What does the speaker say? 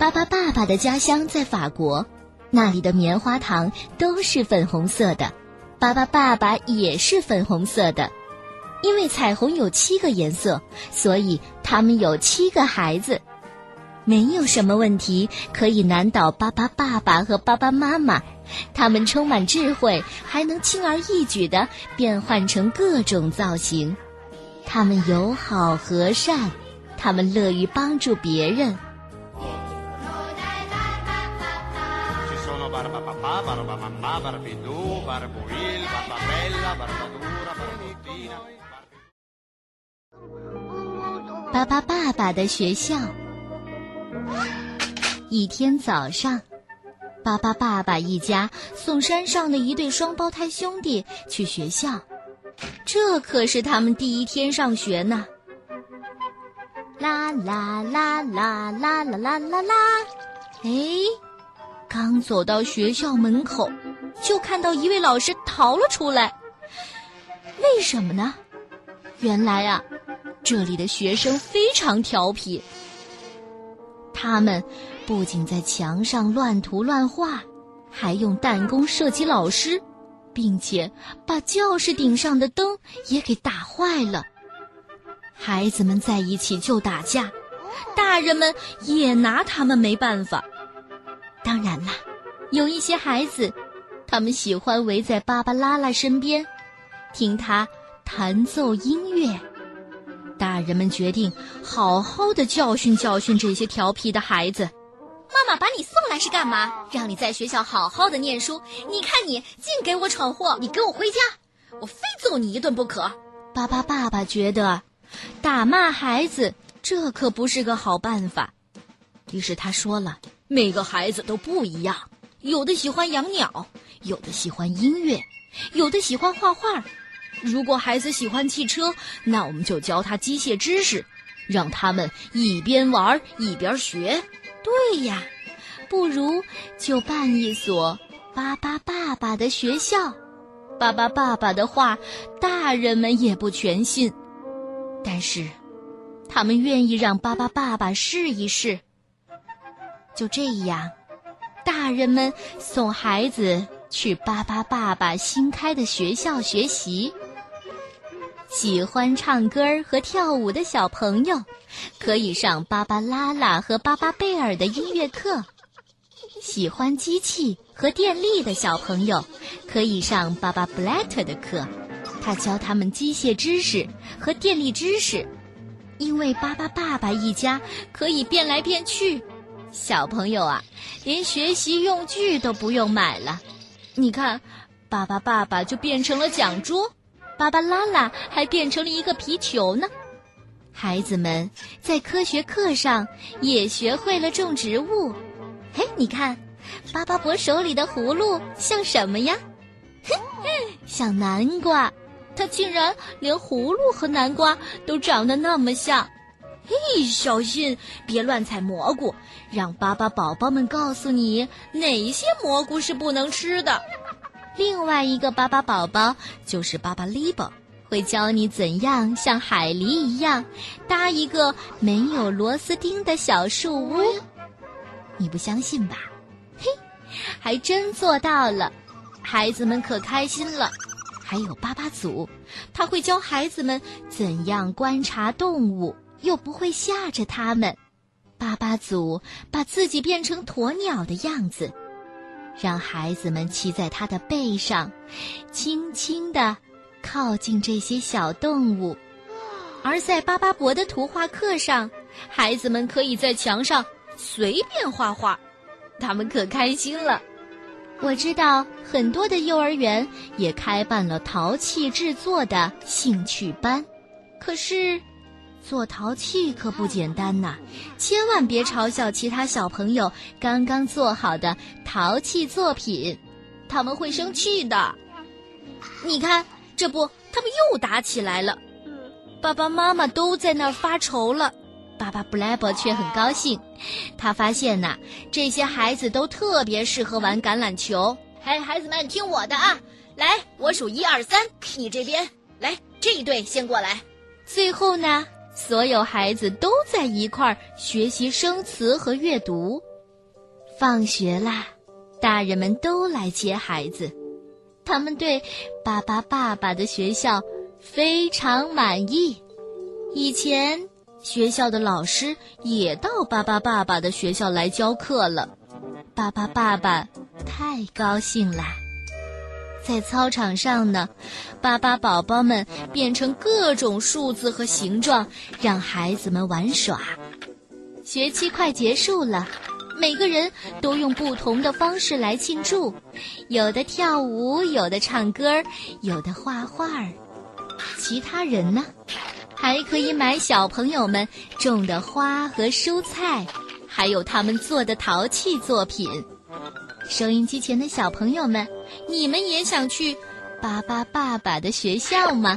巴巴爸爸的家乡在法国，那里的棉花糖都是粉红色的，巴巴爸爸也是粉红色的。因为彩虹有七个颜色，所以他们有七个孩子。没有什么问题可以难倒巴巴爸爸和巴巴妈妈，他们充满智慧，还能轻而易举地变换成各种造型。他们友好和善，他们乐于帮助别人。巴巴爸爸的学校。一天早上，巴巴爸爸一家送山上的一对双胞胎兄弟去学校，这可是他们第一天上学呢。啦啦啦啦啦啦啦啦啦！哎，刚走到学校门口，就看到一位老师逃了出来。为什么呢？原来啊，这里的学生非常调皮。他们不仅在墙上乱涂乱画，还用弹弓射击老师，并且把教室顶上的灯也给打坏了。孩子们在一起就打架，大人们也拿他们没办法。当然啦，有一些孩子，他们喜欢围在芭芭拉拉身边，听他弹奏音乐。大人们决定好好的教训教训这些调皮的孩子。妈妈把你送来是干嘛？让你在学校好好的念书。你看你净给我闯祸，你给我回家，我非揍你一顿不可。巴巴爸爸觉得打骂孩子这可不是个好办法，于是他说了：每个孩子都不一样，有的喜欢养鸟，有的喜欢音乐，有的喜欢画画。如果孩子喜欢汽车，那我们就教他机械知识，让他们一边玩一边学。对呀，不如就办一所巴巴爸爸的学校。巴巴爸爸的话，大人们也不全信，但是他们愿意让巴巴爸爸试一试。就这样，大人们送孩子去巴巴爸爸新开的学校学习。喜欢唱歌和跳舞的小朋友，可以上芭芭拉拉和巴巴贝尔的音乐课；喜欢机器和电力的小朋友，可以上巴巴布莱特的课，他教他们机械知识和电力知识。因为巴巴爸爸一家可以变来变去，小朋友啊，连学习用具都不用买了。你看，巴巴爸爸就变成了讲桌。芭芭拉拉还变成了一个皮球呢。孩子们在科学课上也学会了种植物。嘿，你看，巴巴伯手里的葫芦像什么呀？哼，像南瓜。它竟然连葫芦和南瓜都长得那么像。嘿，小心别乱采蘑菇，让巴巴宝宝们告诉你哪些蘑菇是不能吃的。另外一个巴巴宝宝就是巴巴利伯，会教你怎样像海狸一样搭一个没有螺丝钉的小树屋。你不相信吧？嘿，还真做到了，孩子们可开心了。还有巴巴祖，他会教孩子们怎样观察动物，又不会吓着他们。巴巴祖把自己变成鸵鸟的样子。让孩子们骑在他的背上，轻轻地靠近这些小动物。而在巴巴伯的图画课上，孩子们可以在墙上随便画画，他们可开心了。我知道很多的幼儿园也开办了陶器制作的兴趣班，可是。做陶器可不简单呐，千万别嘲笑其他小朋友刚刚做好的陶器作品，他们会生气的。你看，这不，他们又打起来了。爸爸妈妈都在那儿发愁了，爸爸布莱伯却很高兴。他发现呐，这些孩子都特别适合玩橄榄球。嘿，孩子们，听我的啊！来，我数一二三，你这边来，这一队先过来。最后呢？所有孩子都在一块儿学习生词和阅读。放学啦，大人们都来接孩子，他们对巴巴爸爸的学校非常满意。以前学校的老师也到巴巴爸爸的学校来教课了，巴巴爸爸太高兴啦。在操场上呢，巴巴宝宝们变成各种数字和形状，让孩子们玩耍。学期快结束了，每个人都用不同的方式来庆祝，有的跳舞，有的唱歌，有的画画。其他人呢，还可以买小朋友们种的花和蔬菜，还有他们做的陶器作品。收音机前的小朋友们，你们也想去巴巴爸爸的学校吗？